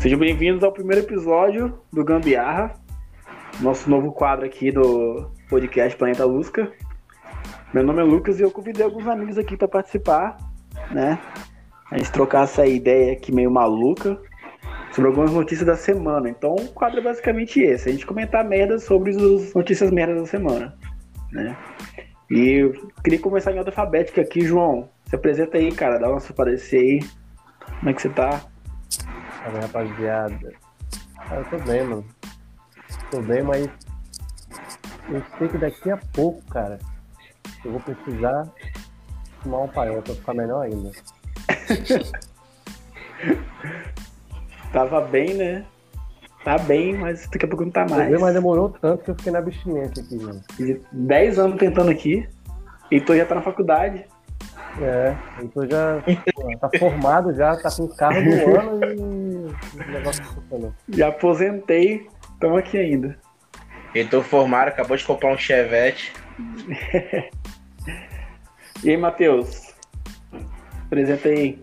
Sejam bem-vindos ao primeiro episódio do Gambiarra, nosso novo quadro aqui do podcast Planeta Lusca. Meu nome é Lucas e eu convidei alguns amigos aqui para participar, né? A gente trocar essa ideia aqui meio maluca sobre algumas notícias da semana. Então, o quadro é basicamente esse: a gente comentar merda sobre as notícias merdas da semana, né? E eu queria começar em ordem alfabética aqui, João. Se apresenta aí, cara, dá uma sua parecer aí. Como é que você tá? Salve, rapaziada. Cara, eu tô bem, mano. Tô bem, mas eu sei que daqui a pouco, cara, eu vou precisar tomar um paiol pra ficar melhor ainda. Tava bem, né? Tá bem, mas daqui a pouco não tá mais. mas demorou tanto que eu fiquei na abstinência aqui, mano. De 10 anos tentando aqui. E tu já tá na faculdade. É, então já pô, tá formado já, tá com o carro do ano e o negócio não funcionou. Já aposentei. Tamo aqui ainda. Então formaram, acabou de comprar um Chevette. E aí, Matheus? Apresenta aí.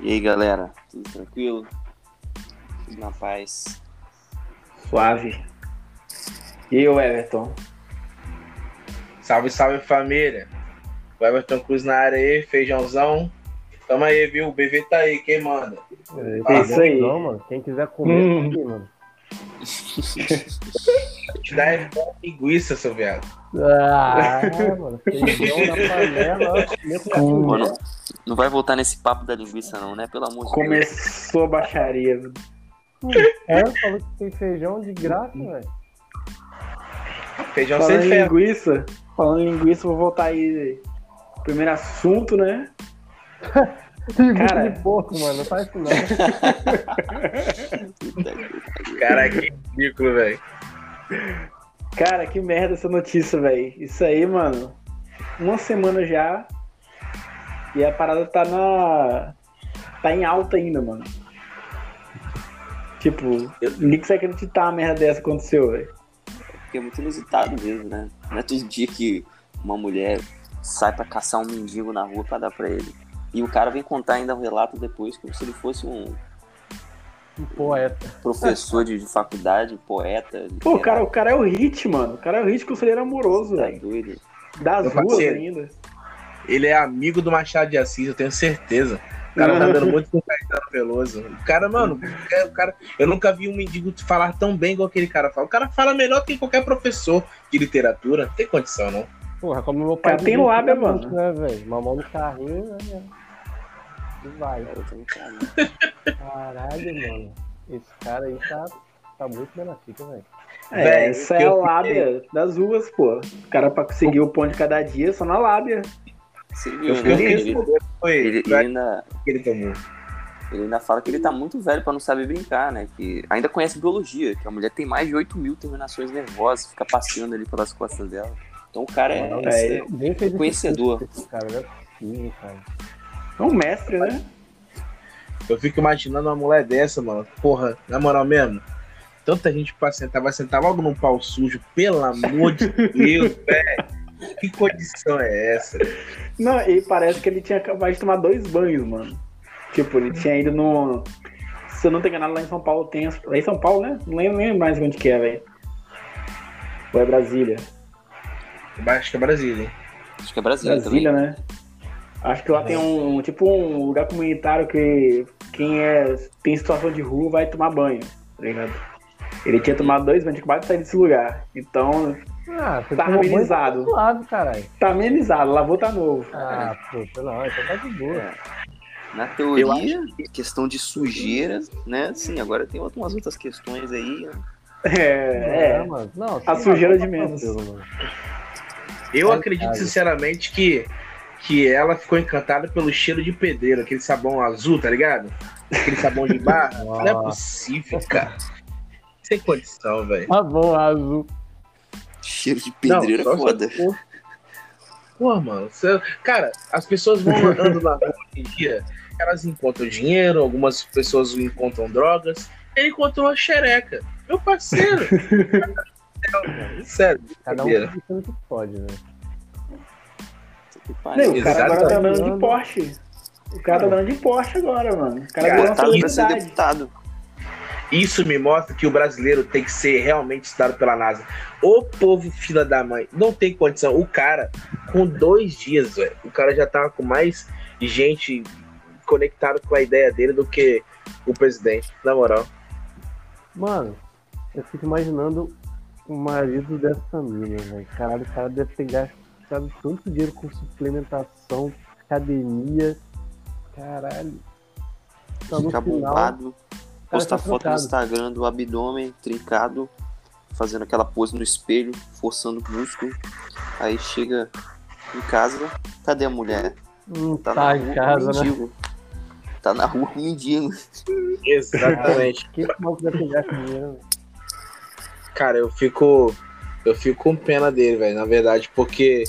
E aí galera, tudo tranquilo? Tudo na paz? Suave. E aí, o Everton? Salve, salve família. O Everton Cruz na área aí, feijãozão. Tamo aí, viu? O BV tá aí, quem manda? É, isso aí. Não, mano. Quem quiser comer, Hum. aqui, mano. Te dá é linguiça, seu viado. Ah, mano. Feijão na panela, Hum. Mano. Não vai voltar nesse papo da linguiça não, né? Pelo amor de Deus. Começou a baixaria. É, falou que tem feijão de graça, velho. Feijão Falando sem em ferro. linguiça, falando em linguiça, vou voltar aí. Primeiro assunto, né? Linguiça Cara. de porco, mano. Não faz isso não. Cara, que ridículo, velho. Cara, que merda essa notícia, velho. Isso aí, mano. Uma semana já. E a parada tá na. Tá em alta ainda, mano. Tipo, ninguém consegue acreditar uma merda dessa aconteceu, velho. Porque é muito inusitado mesmo, né? Não é todo dia que uma mulher sai pra caçar um mendigo na rua pra dar pra ele. E o cara vem contar ainda o relato depois, como se ele fosse um Que poeta. professor de, de faculdade, poeta. Pô, o cara, o cara é o hit, mano. O cara é o hit conselheiro amoroso, tá velho. doido. Das Meu ruas parceiro. ainda. Ele é amigo do Machado de Assis, eu tenho certeza. O cara tá dando muito com o Caetano Veloso. O cara, mano, é, o cara, eu nunca vi um mendigo falar tão bem igual aquele cara fala. O cara fala melhor que qualquer professor de literatura. Não tem condição, não. Porra, como meu pai. Cara, tem lábia, mano. Né, velho? Mamão no carrinho, né? E vai. Eu tô. Caralho, mano. Esse cara aí tá, tá muito bem na fica, velho. É, essa é a lábia das ruas, pô. O cara pra conseguir o pão de cada dia só na lábia. Você Eu fiquei Ele, foi ele, ele ainda, que ele tomou. ele ainda fala que ele tá muito velho pra não saber brincar, né? Que ainda conhece biologia, que a mulher tem mais de 8 mil terminações nervosas, fica passeando ali pelas costas dela. Então o cara é, É, Nem fez esse Conhecedor. cara, é possível, cara. É um mestre, né? Eu fico imaginando uma mulher dessa, mano. Porra, na moral mesmo. Tanta gente pra sentar, vai sentar logo num pau sujo, pelo amor de Deus, velho. Que condição é essa? Não, e parece que ele tinha acabado de tomar dois banhos, mano. Tipo, ele tinha ido no. Se eu não tô enganado, lá em São Paulo tem. as- Lá em São Paulo, né? Não lembro, mais onde que é, velho. Ou é Brasília? Acho que é Brasília, hein? acho que é Brasília, Brasília, né? Acho que lá tem um. Tipo um lugar comunitário que quem é, tem situação de rua vai tomar banho, tá ligado? Ele tinha tomado dois banhos, acabado de sair desse lugar. Então, Ah, Tá amenizado. tá suave, caralho. tá amenizado, lavou tá novo. Ah, pô, não, então tá de boa. Na teoria, questão de sujeira, né? Sim, agora tem umas outras questões aí. né? É, é. mano. Não, A sim, sujeira de menos. mano. Eu Ai, acredito cara. sinceramente que, que ela ficou encantada pelo cheiro de pedreiro, aquele sabão azul, tá ligado? Aquele sabão de barra. Não é possível, cara. Sem condição, velho. Bom, azul. Cheiro de pedreiro Não, é foda. for- Pô, mano. você- Cara, as pessoas vão andando na rua hoje em dia elas encontram dinheiro, algumas pessoas encontram drogas. Ele encontrou a xereca. Meu parceiro. Sério, Cada um que pode, né? Não, o cara agora tá andando de Porsche. O cara tá andando de Porsche agora, mano. O cara virou uma pra ser celebridade. deputado. Isso me mostra que o brasileiro tem que ser realmente estudado pela NASA. O povo fila da mãe não tem condição. O cara, com dois dias, velho, o cara já tava com mais gente conectada com a ideia dele do que o presidente, na moral. Mano, eu fico imaginando o marido dessa mina, velho. Caralho, o cara deve ter gastado tanto dinheiro com suplementação, academia. Caralho. Tá no Fica final. bombado. Postar tá foto no. Instagram do abdômen trincado, fazendo aquela pose no espelho, forçando o músculo. Aí chega em casa, cadê a mulher? Não Tá, tá, na em rua casa, com né? Tá na rua com mendigo. Exatamente. Que mal que gasto dinheiro, velho. Cara, eu fico. Eu fico com pena dele, velho, na verdade, porque.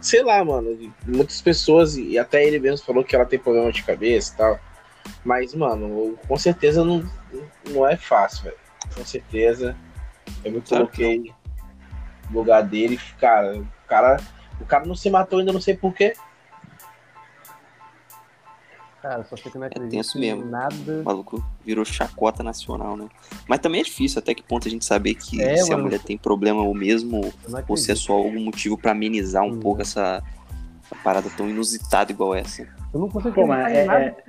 Sei lá, mano. Muitas pessoas, e até ele mesmo falou que ela tem problema de cabeça e tal. Mas, mano, com certeza não, não é fácil, velho. Com certeza. Eu me Claro coloquei no lugar dele, cara. O cara, o cara não se matou ainda, não sei porquê. Cara, só sei que não acredito tenso em mesmo. nada. O maluco virou chacota nacional, né? Mas também é difícil até que ponto a gente saber que É, se a mano. mulher tem problema ou mesmo, ou se é só algum motivo pra amenizar um Hum. pouco essa, essa parada tão inusitada igual essa. Eu não consigo Pô, mas é, nada. é-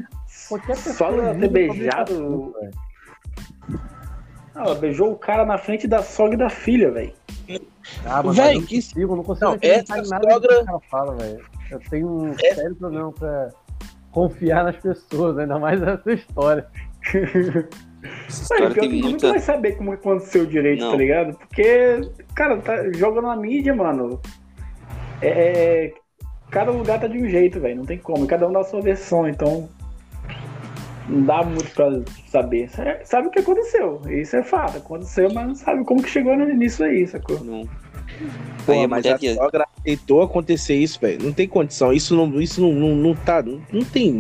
Qualquer só pessoa ela ter vive sobre esse beijado. Ah, Ela beijou o cara na frente da sogra e da filha, velho. Ah, mas Véi, eu não que- consigo, não consigo Não, acreditar essa em nada sogra- que o cara fala, velho. Eu tenho um É- sério problema pra confiar nas pessoas, ainda mais nessa história. Essa história pior tem que nunca muita. vai saber como aconteceu direito, Não. tá ligado? Porque, cara, tá jogando na mídia, mano. É, é- cada lugar tá de um jeito, velho. Não tem como. Cada um dá a sua versão, então. Não dá muito pra saber. Sa- Sabe o que aconteceu. Isso é fato. Aconteceu, mas não sabe como que chegou nisso aí, sacou? Não. Pô, Aí mas a que- sogra aceitou acontecer isso, velho. Não tem condição. Isso não, isso não, não, não tá. Não, não tem.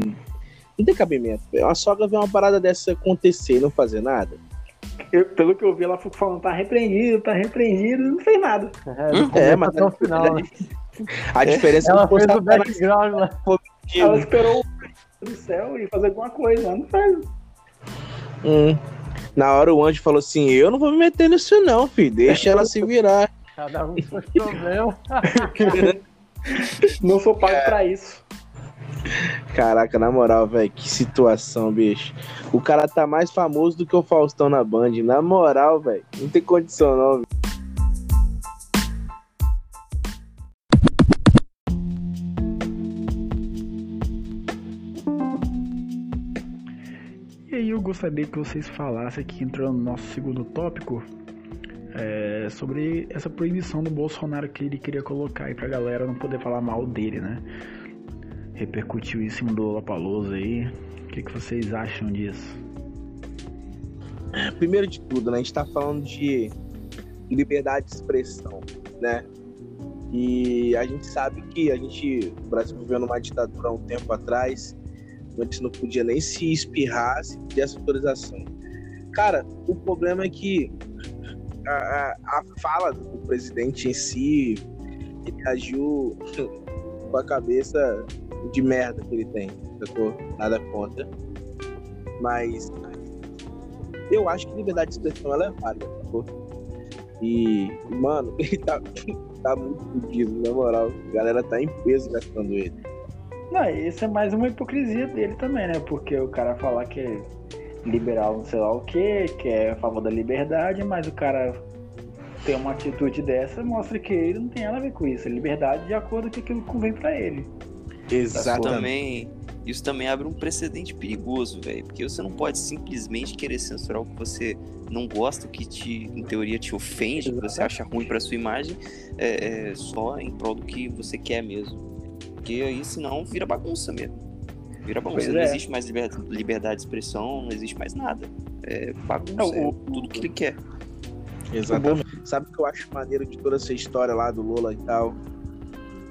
Não tem cabimento. velho. A sogra vê uma parada dessa acontecer e não fazer nada. Eu- pelo que eu vi, ela ficou falando, tá repreendido, tá repreendido, não fez nada. É, Hum, é, mas até o final, né? A diferença Ela é que fez o background lá. Ela esperou do céu e fazer alguma coisa, não faz. Hum. Na hora o anjo falou assim: Eu não vou me meter nisso, não, filho. Deixa ela se virar. Cada um seus problemas. Não sou pago pra isso. Caraca, na moral, velho, que situação, bicho. O cara tá mais famoso do que o Faustão na Band. Na moral, velho. Não tem condição, não. velho. Eu gostaria que vocês falassem aqui, entrando no nosso segundo tópico, é, sobre essa proibição do Bolsonaro que ele queria colocar aí pra galera não poder falar mal dele, né? Repercutiu isso em cima do Lollapalooza aí. O que, que vocês acham disso? Primeiro de tudo, né? A gente tá falando de liberdade de expressão, né? E a gente sabe que a gente, o Brasil viveu numa ditadura há um tempo atrás, onde não podia nem se espirrar se tivesse autorização. Cara, o problema é que a, a- a fala do presidente em si, ele agiu com a cabeça de merda que ele tem, sacou? Nada contra. Mas eu acho que liberdade de expressão ela é válida, sacou? E, mano, ele tá, tá muito fodido, na moral. A galera tá em peso gastando ele. Não, isso é mais uma hipocrisia dele também, né? Porque o cara falar que é liberal, não sei lá o que, que é a favor da liberdade, mas o cara tem uma atitude dessa, mostra que ele não tem nada a ver com isso. É liberdade de acordo com aquilo que convém pra ele. Também, isso também abre um precedente perigoso, velho. Porque você não pode simplesmente querer censurar o que você não gosta, o que te, em teoria te ofende, o que você acha ruim pra sua imagem, é, é, só em prol do que você quer mesmo. Porque aí senão vira bagunça mesmo. Vira bagunça. Pois não é. existe mais liber- liberdade de expressão, não existe mais nada. É bagunça, Não, é o- tudo que ele quer. Exatamente. Sabe o que eu acho maneiro de toda essa história lá do Lula e tal?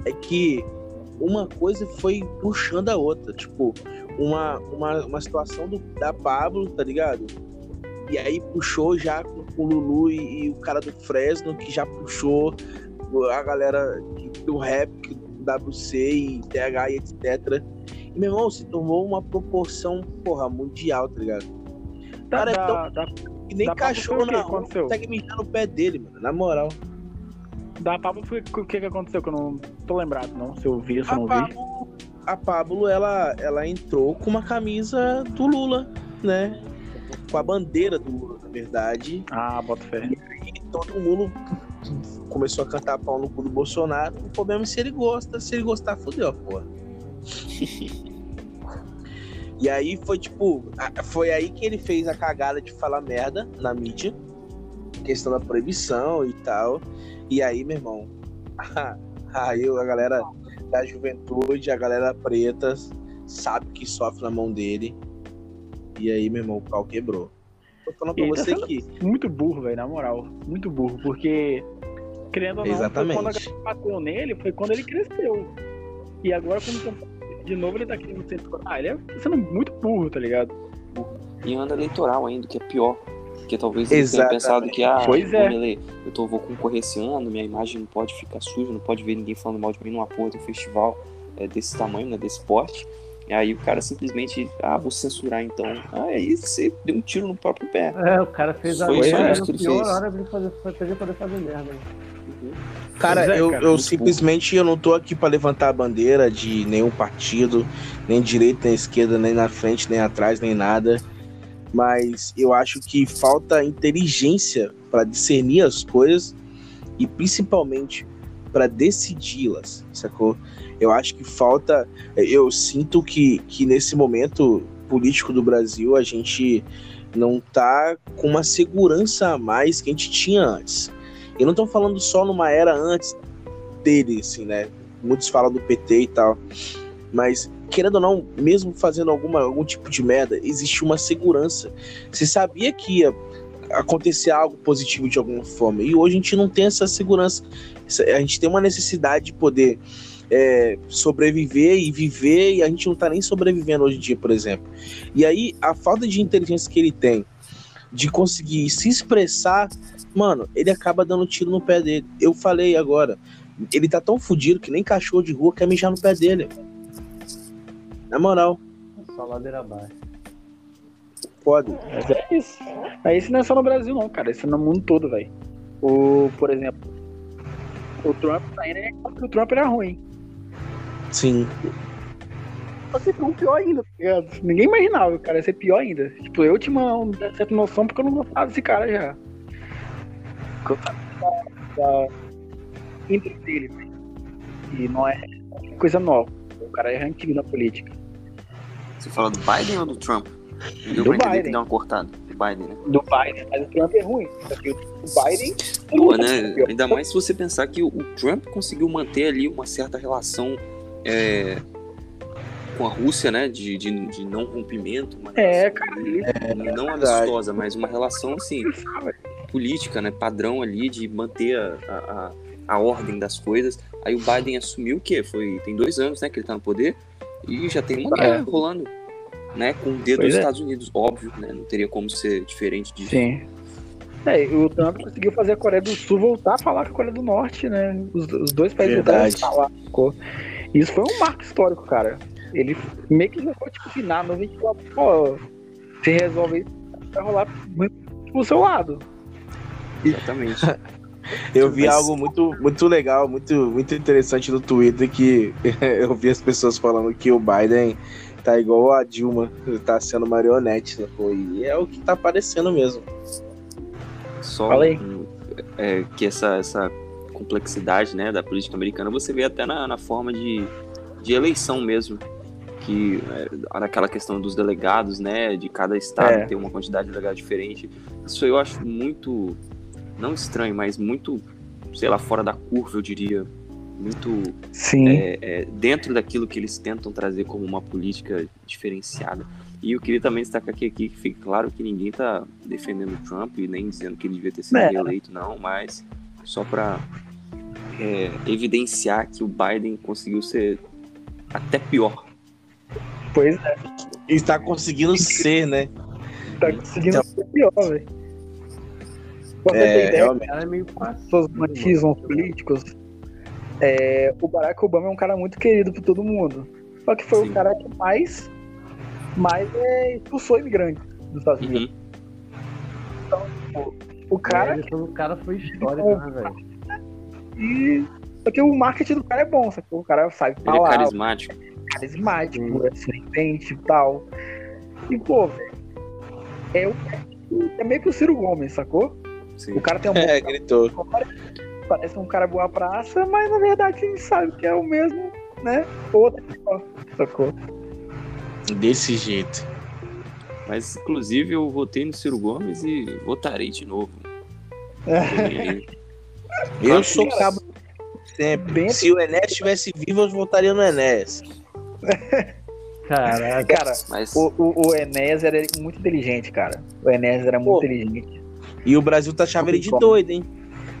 É que uma coisa foi puxando a outra. Tipo, uma, uma, uma situação do, da Pablo, tá ligado? E aí puxou já com o Lulu e, e, o cara do Fresno, que já puxou a galera do rap, WC e TH e etc. E, meu irmão, se tornou uma proporção, porra, mundial, tá ligado? Dá, cara, dá, é tão... dá, que nem cachorro na rua consegue mijar no pé dele, mano, na moral. Da Pablo, o que, que aconteceu? Que eu não tô lembrado, não. Se eu vi, se eu não vi. A Pablo, ela, ela entrou com uma camisa do Lula, né? Com a bandeira do Lula, na verdade. Ah, bota fé. E todo mundo começou a cantar pau no cu do Bolsonaro. O problema é se ele gosta. Se ele gostar, fodeu, porra. e aí foi tipo. Foi aí que ele fez a cagada de falar merda na mídia. Questão da proibição e tal. E aí, meu irmão, aí a galera da juventude, a galera preta, sabe que sofre na mão dele. E aí, meu irmão, o pau quebrou. Tô falando pra você tá que. Muito burro, velho, na moral. Muito burro, porque, querendo ou não, Exatamente. quando a galera bateu nele, foi quando ele cresceu. E agora, quando de novo ele tá querendo ser. Ah, ele é sendo muito burro, tá ligado? E ano eleitoral ainda, que é pior. Porque talvez ele tenha pensado que, ah, pois é. eu tô, vou concorrer esse ano, minha imagem não pode ficar suja, não pode ver ninguém falando mal de mim numa porra de um festival é, desse tamanho, né, desse porte. E aí o cara simplesmente, ah, vou censurar então. Ah, aí você deu um tiro no próprio pé. É, o cara fez a Foi coisa isso que ele pior fez. hora de fazer, pra poder fazer merda. Cara, é, eu, cara, eu muito simplesmente eu não tô aqui pra levantar a bandeira de nenhum partido, nem direita, nem esquerda, nem na frente, nem atrás, nem nada. Mas eu acho que falta inteligência para discernir as coisas e principalmente para decidi-las, sacou? Eu acho que falta. Eu sinto que, que nesse momento político do Brasil a gente não tá com uma segurança a mais que a gente tinha antes. E não tô falando só numa era antes dele, assim, né? Muitos falam do PT e tal. Mas, querendo ou não, mesmo fazendo alguma, algum tipo de merda, existe uma segurança. Você sabia que ia acontecer algo positivo de alguma forma. E hoje a gente não tem essa segurança. A gente tem uma necessidade de poder é, sobreviver e viver, e a gente não tá nem sobrevivendo hoje em dia, por exemplo. E aí, a falta de inteligência que ele tem de conseguir se expressar, mano, ele acaba dando tiro no pé dele. Eu falei agora, ele tá tão fudido que nem cachorro de rua quer mijar no pé dele. Na moral, Só ladeira abaixo. pode. Mas é isso. Mas isso não é só no Brasil, não, cara. Isso é no mundo todo, velho. O, por exemplo, o Trump tá indo é porque o Trump era ruim. Sim. Só que ficou pior ainda, tá ligado? Ninguém imaginava que o cara ia ser pior ainda. Tipo, eu tinha uma, uma certa noção porque eu não gostava desse cara já. Porque eu da, índole dele, velho. E não é coisa nova. O cara é antigo na política. Você fala do Biden ou do Trump? Deu Do entender que Biden. deu uma cortada. Do Biden, né? Do Biden, mas o Trump é ruim. O Biden. Pô, né? Ainda mais se você pensar que o Trump conseguiu manter ali uma certa relação é, com a Rússia, né? De, de, de não rompimento. É, cara, ali, não amistosa, mas uma relação assim, política, né? Padrão ali de manter a, a, a ordem das coisas. Aí o Biden assumiu o quê? Foi, tem dois anos, né? Que ele tá no poder. E já tem uma É. guerra rolando. Né, com o dedo Pois dos é. Estados Unidos, óbvio, né? Não teria como ser diferente disso. Sim. É, e o Trump conseguiu fazer a Coreia do Sul voltar a falar com a Coreia do Norte, né? Os, os dois países voltaram a falar. ficou. Isso foi um marco histórico, cara. Ele meio que jogou, tipo, nada, a gente falou, pô, se resolve isso, vai rolar muito pro seu lado. Exatamente. Eu vi Mas- algo muito, muito legal, muito, muito interessante no Twitter que eu vi as pessoas falando que o Biden tá igual a Dilma, ele tá sendo marionete, né? pô? E é o que tá aparecendo mesmo. Só um, é, que essa, essa complexidade né, da política americana você vê até na, na forma de, de eleição mesmo. Que é, naquela questão dos delegados, né? De cada estado É. ter uma quantidade de delegados diferente. Isso eu acho muito, não estranho, mas muito, sei lá, fora da curva, eu diria. Muito Sim. é, é, dentro daquilo que eles tentam trazer como uma política diferenciada. E eu queria também destacar aqui, aqui que fique claro que ninguém está defendendo o Trump e nem dizendo que ele devia ter sido É. reeleito, não, mas só para evidenciar que o Biden conseguiu ser até pior. Pois é, está conseguindo ser, né? tá conseguindo ser pior, velho. Você É, ter ideia, O cara é meio fácil. pessoas machismos políticos, é, o Barack Obama é um cara muito querido por todo mundo. Só que foi Sim. o cara que mais, mais é, expulsou imigrantes dos Estados Unidos. Uhum. O cara Cara, o cara foi histórico, né, velho? Que. Só que o marketing do cara é bom, só que o cara sabe Ele é falar, carismático. carismático, é sorridente e tal. E, pô, velho, é, é meio que o Ciro Gomes, sacou? Sim. O cara tem um É, gritou. parece um cara boa praça, mas na verdade a gente sabe que é o mesmo, né? Outro sacou? Desse jeito. Mas, inclusive, eu votei no Ciro Gomes e votarei de novo. Eu sou cabo sempre. Se o Enes estivesse vivo, eu votaria no Enes. Caraca. Cara, Mas o, o, o Enéas era muito inteligente, cara. O Enéas era muito Pô. inteligente. E o Brasil tá chamando ele de doido, hein?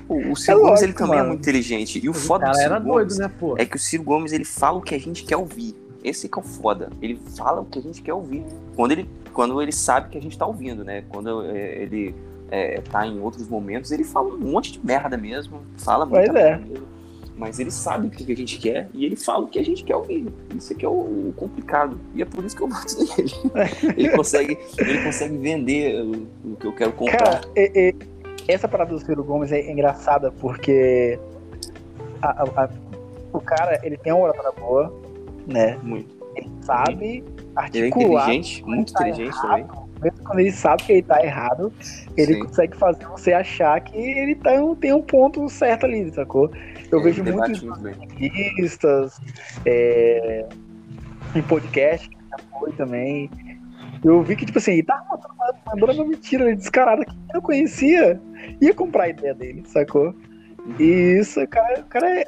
o, o Ciro É Gomes ele também é mano. muito inteligente. E o foda do cara Ciro era Gomes doido, né, pô? é que o Ciro Gomes ele fala o que a gente quer ouvir. Esse que é o foda. Ele fala o que a gente quer ouvir. Quando ele, quando ele sabe que a gente tá ouvindo, né? Quando é, ele é, tá em outros momentos, ele fala um monte de merda mesmo. Fala muita Pois é. merda mesmo. Mas ele sabe o que a gente quer e ele fala o que a gente quer ouvir. Isso aqui é o, o complicado. E é por isso que eu voto nele. ele, consegue, ele consegue vender o, o que eu quero comprar. Cara, e- e- essa parada do Ciro Gomes é engraçada porque a- a- a- o cara, ele tem uma oratória boa, né? Muito. Ele sabe Ele é articular, inteligente, muito inteligente errado. também. Mesmo quando ele sabe que ele tá errado, ele Sim. consegue fazer você achar que ele tá, tem um ponto certo ali, sacou? Eu É, vejo muitos entrevistas, é, em podcast, que já foi também. Eu vi que, tipo assim, ele tava mandando uma- mentira descarada que eu conhecia, ia comprar a ideia dele, sacou? E isso, o cara, o cara é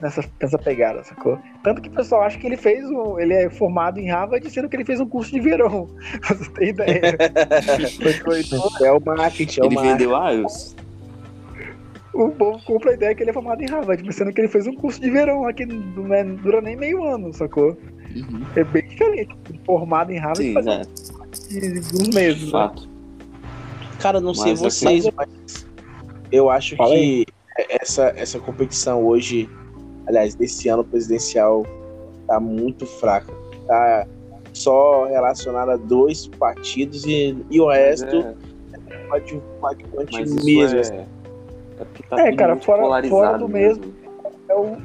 nessa, nessa pegada, sacou? Tanto que o pessoal acha que ele fez um. Ele é formado em Harvard, sendo que ele fez um curso de verão. Você ter ideia. Sacou? Então, É o marketing, é o Ele marketing. vendeu IELTS. o povo compra a ideia que ele é formado em Harvard, mas sendo que ele fez um curso de verão aqui, não é- não dura nem meio ano, sacou? Uhum. É bem diferente. Formado em Harvard Sim, faz né? meses. De Né? Cara, não sei Mas vocês, mas eu acho Fala que essa, essa competição hoje, aliás, desse ano presidencial, tá muito fraca. Tá só relacionada a dois partidos e, e o resto é- pode coadjuvante Mas isso mesmo. é, assim. é tá É, cara, fora- fora do mesmo. É o,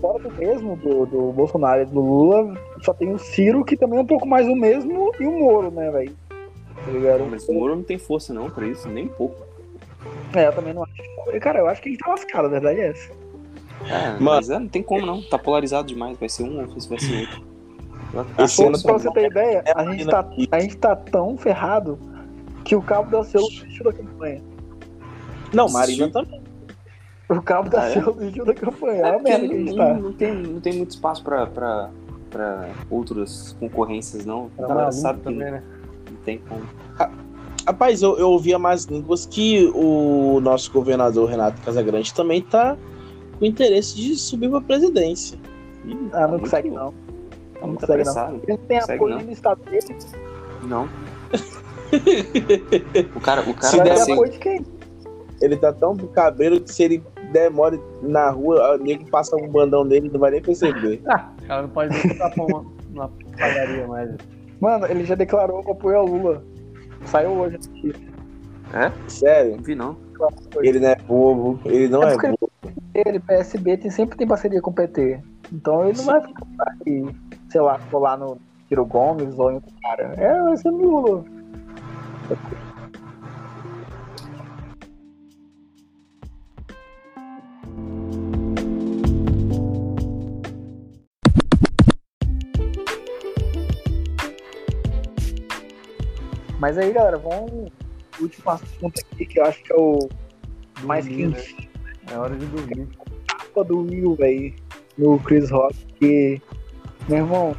fora do mesmo do, do Bolsonaro e do Lula, só tem o Ciro, que também é um pouco mais o mesmo, e o Moro, né, velho? Tá ligado? Mas o Moro não tem força não pra isso, nem um pouco. É, eu também não acho. Cara, eu acho que a gente tá lascado, a verdade é essa. É, mas é, não tem como não. Tá polarizado demais. Vai ser um ou vai ser outro. Esse Pô, ano só- pra você ter ideia, É a gente, tá, a gente tá tão ferrado que o Cabo da Ciolo desistiu da campanha. Não, Marina também. O Cabo da Ah, é? Ciolo desistiu da campanha. É É a merda que a gente não, tá. não tem, não tem muito espaço pra, pra, pra outras concorrências, não. A Era galera sabe que também, né? não tem como. Rapaz, eu, eu ouvi a mais línguas que o nosso governador Renato Casagrande também tá com interesse de subir pra presidência. Ih, Ah, tá não muito- consegue não. Tá Não muito consegue não. apressado. Ele não tem Consegue apoio não. no estado dele, Não. o cara, o Se cara vai der ter assim, apoio de quem? Ele tá tão do cabelo que se ele demore na rua, o nego passa um bandão dele não vai nem perceber. Ah, o cara não pode nem botar pão na padaria mais. Mano, ele já declarou o apoio ao Lula. Saiu hoje. Sério, não vi não. ele não é bobo, ele não É é, bobo. Ele, PSB, tem, sempre tem parceria com o PT. Então ele não vai ficar aí, sei lá, colar no Ciro Gomes ou em outro cara. É, vai ser Lula. Mas aí, galera, vamos. Último assunto aqui, que eu acho que é o mais Dormir, né? É hora de dormir. culpa do Will, velho, no Chris Rock, que, meu irmão,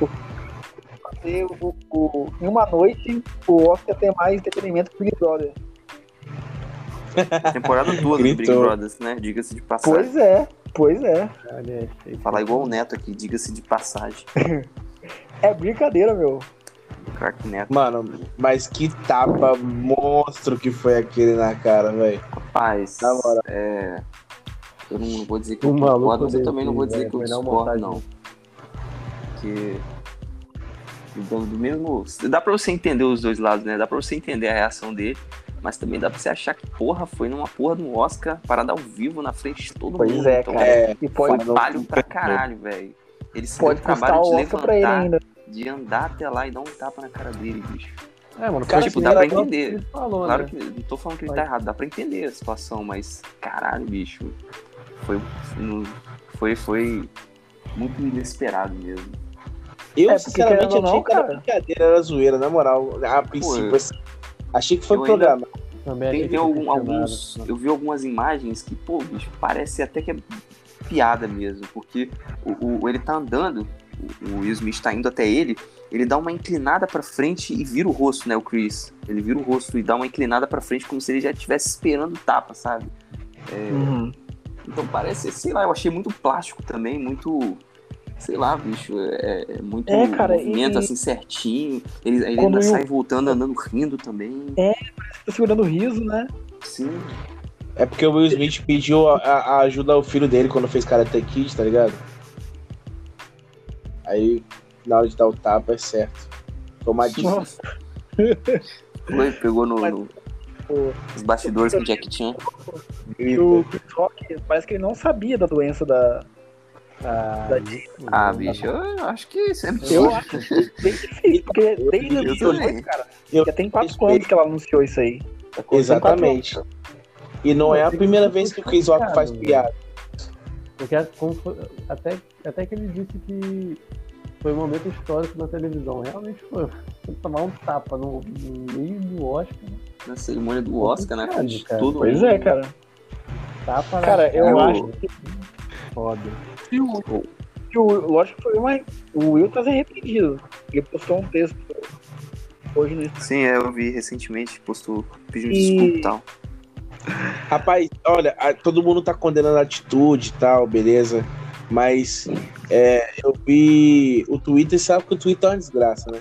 o- fazer o, o- em uma noite o Oscar tem mais entretenimento que o Big Brother. Temporada toda do Big Gritou. Brothers, né? Diga-se de passagem. Pois é, pois é. Falar igual o Neto aqui, diga-se de passagem. É brincadeira, meu. Crack Neto. Mano, mas que tapa monstro que foi aquele na cara, velho. Rapaz, Na moral. é. Eu não vou dizer que O eu concordo, mas eu também não vou dizer velho, que eu na discordo, não. Porque. Do, do mesmo. Dá pra você entender os dois lados, né? Dá pra você entender a reação dele. Mas também dá pra você achar que, porra, foi numa porra do Oscar, parada ao vivo na frente de todo Pois mundo. é, Então, cara. É, E Foi pode, palho pra caralho, velho. Ele se pode custar trabalho de Oscar pra ele levantar, ainda. De andar até lá e dar um tapa na cara dele, bicho. É, mano, Cara, tipo, que dá pra entender. Ele falou, Claro né? que não tô falando que ele Vai. tá errado, dá pra entender a situação, mas caralho, bicho. Foi, não- foi, foi muito inesperado mesmo. eu É, sinceramente ou achei não, que era brincadeira, era zoeira, na moral. A princípio, eu- assim, achei que foi ainda- programa. Também Tem, tem algum- alguns. questionado. Eu vi algumas imagens que, pô, bicho, parece até que é piada mesmo, porque o, o- ele tá andando, o, Will Smith tá indo até ele, ele dá uma inclinada pra frente e vira o rosto, né, o Chris. Ele vira o rosto e dá uma inclinada pra frente como se ele já estivesse esperando o tapa, sabe? Uhum. Então parece, sei lá, eu achei muito plástico também, muito. Sei lá, bicho, é, é muito É, cara, movimento e- assim certinho. Ele, ele ainda eu- sai voltando, andando rindo também. Tá segurando o riso, né? Sim. É porque o Will Smith pediu a, a ajuda ao filho dele quando fez Karate Kid, tá ligado? Aí, na hora de dar o tapa, é certo. Tomadinho. Nossa. Foi, pegou no, no- O, nos bastidores com o Jack Chan. o Chris Rock, parece que ele não sabia da doença da. Ah, Da- Ah, bicho, eu acho que isso é Eu acho bem difícil, porque desde Eu o também. cara, Eu já tem quatro anos que ela anunciou isso aí. Exatamente. E não é a primeira vez que o Chris Rock faz piada. Porque é foi- até, até que ele disse que foi um momento histórico na televisão. Realmente foi. Tomar um tapa no, no meio do Oscar, Na cerimônia do Oscar, na frente de Cara, todo Pois mundo. é, cara. tapa Cara, eu Eu- acho que foda. que o, que o lógico que foi uma. O Will tá se arrependido. Ele postou um texto hoje no Instagram. Sim, é, eu vi recentemente, postou pedindo E- desculpa e tal. Rapaz, olha, todo mundo tá condenando a atitude e tal, beleza. Mas é, eu vi o Twitter, sabe que o Twitter é uma desgraça, né?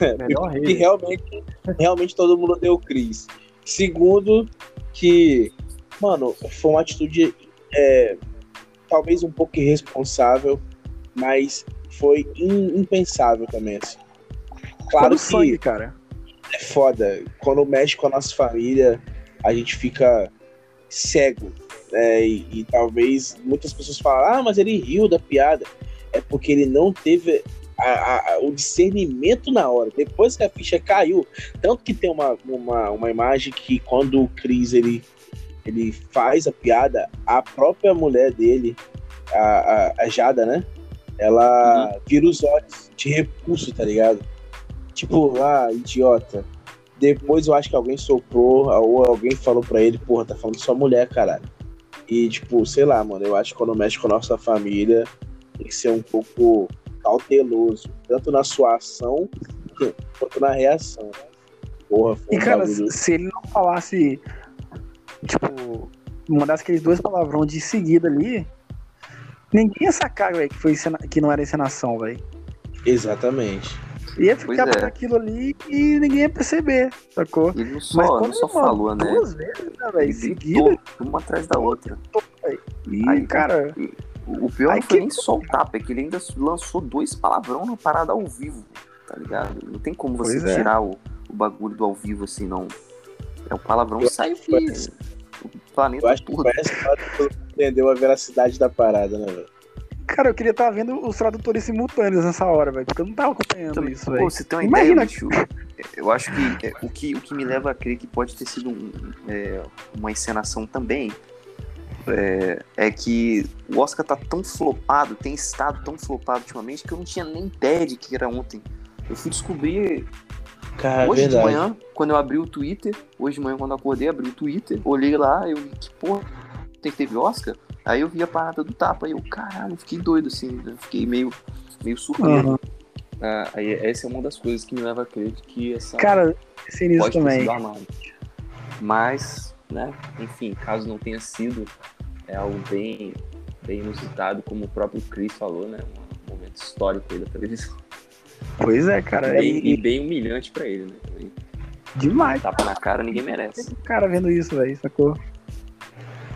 Melhor E realmente, realmente todo mundo deu Cris. Segundo, que, mano, foi uma atitude é, talvez um pouco irresponsável, mas foi im- impensável também, assim. Claro no que sangue, cara. é foda. Quando mexe com a nossa família, a gente fica cego. né? e, e talvez muitas pessoas falam, ah, mas ele riu da piada. É porque ele não teve a- a- a- o discernimento na hora. Depois que a ficha caiu. Tanto que tem uma, uma, uma imagem que quando o Chris ele, ele faz a piada, a própria mulher dele, a, a, Jada, né? Ela vira os olhos de repulso, tá ligado? Tipo, ah, idiota. Depois eu acho que alguém soprou, ou alguém falou pra ele, porra, tá falando sua mulher, caralho. E, tipo, sei lá, mano, eu acho que quando mexe com a nossa família, tem que ser um pouco cauteloso, tanto na sua ação quanto na reação. Porra, foi E, um cara, bagulho- se se ele não falasse, tipo, mandasse aqueles dois palavrões de seguida ali, ninguém ia sacar, velho, que, foi que não era encenação, velho. Exatamente. Ia ficar Pois é. aquilo ali e ninguém ia perceber, sacou? Ele não Mas só, quando não só falou, né? Duas vezes, né, velho? Seguida. uma atrás da outra. E, Aí, cara, O pior Aí não foi que- nem só o tapa, é que ele ainda lançou dois palavrão na parada ao vivo, tá ligado? Não tem como você Pois é. tirar o, o bagulho do ao vivo assim, não. É o palavrão Eu sai assim. o Eu planeta acho que todo. mundo entendeu a veracidade da parada, né, velho? Cara, eu queria estar vendo os tradutores simultâneos nessa hora, velho, porque eu não tava acompanhando Também, isso, pô, velho. você tem uma Imagina ideia, bicho, eu acho que, é, o que o que me leva a crer que pode ter sido um, é, uma encenação também é, é que o Oscar tá tão flopado, tem estado tão flopado ultimamente que eu não tinha nem ideia de que era ontem. Eu fui descobrir Cara, hoje É verdade. de manhã, quando eu abri o Twitter, hoje de manhã quando eu acordei, abri o Twitter, olhei lá, eu vi que porra, teve Oscar? Aí eu vi a parada do tapa, e eu, caralho, fiquei doido assim, eu fiquei meio, meio surpreso. Aham. Ah, aí essa é uma das coisas que me leva a crer que essa Cara, nisso pode também. Mas né? Enfim, caso não tenha sido, é algo bem, bem inusitado, como o próprio Chris falou, né? Um momento histórico aí da televisão. Pois é, cara. E, E, e bem humilhante pra ele, né? Também. demais. Tapa na cara, ninguém merece. O cara vendo isso, velho, sacou?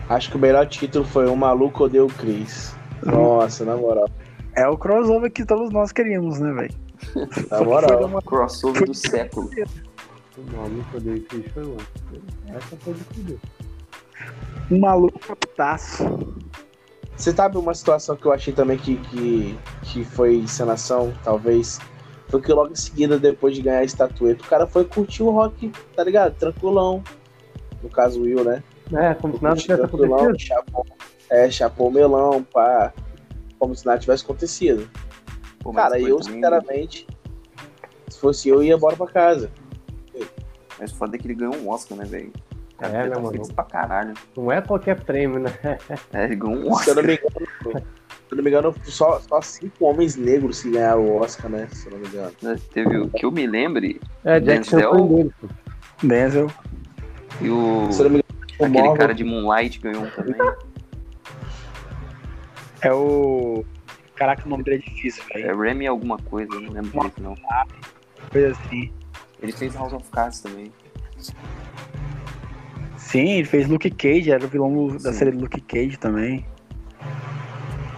Acho que o melhor título foi O Maluco Odeia o Chris. Nossa, na moral. É o crossover que todos nós queríamos, né, velho? Na moral. uma... Crossover do século. O maluco dele Chris foi um. Essa foi de tudo. um maluco captaço. Você sabe uma situação que eu achei também que, que, que foi encenação, talvez? Foi que logo em seguida, depois de ganhar a estatueta, o cara foi curtir o rock, tá ligado? Tranquilão. No caso, o Will, né? É, como se nada tivesse acontecido. chapou, é, chapou o melão, pá. Como se nada tivesse acontecido. Pô, Cara, eu, também- sinceramente, se fosse eu, ia embora pra casa. Mas foda é que ele ganhou um Oscar, né, velho? É, tá né, mano? feliz pra caralho. Não é qualquer prêmio, né? É, ele ganhou um Se eu Oscar. não me engano, se eu não me engano só, só cinco homens negros que ganharam o Oscar, né? Se eu não me engano. né? Teve o que eu me lembre É, Jack Chan Denzel? Denzel. e o. Se eu não me engano, o Aquele cara de Moonlight ganhou um também. É o. Caraca, o nome dele é difícil, velho. É Remy alguma coisa, não lembro direito não. Coisa assim. Ele fez House of Cards também. Sim, ele fez Luke Cage, era o vilão da Sim. série do Luke Cage também.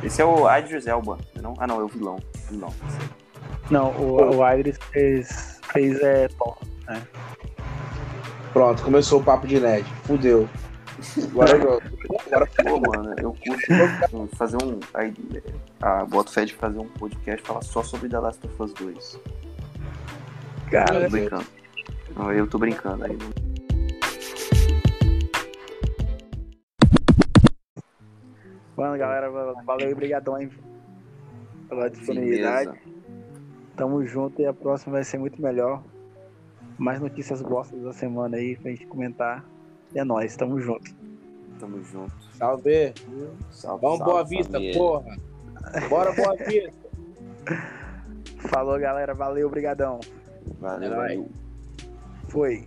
Esse é o Idris Elba, não? Ah não, é o vilão. Vilão. Não, o, o Idris fez, fez é, Thor. Pronto, começou o papo de nerd. Fudeu. Agora eu Agora Pô, mano, eu curto fazer um. Aí, a Boto Fed fazer um podcast falar só sobre The Last of Us 2. Cara, tô brincando. Não, eu tô brincando aí. mano, galera, valeu e brigadão aí pela disponibilidade. Beleza. Tamo junto e a próxima vai ser muito melhor. Mais notícias bostas da semana aí pra gente comentar. E é nóis, tamo junto. Tamo junto. Salve. Salve, Vamos, salve, Boa Vista, família. porra. Bora, Boa Vista. Falou, galera. Valeu, brigadão. Valeu, Vai. valeu. Foi.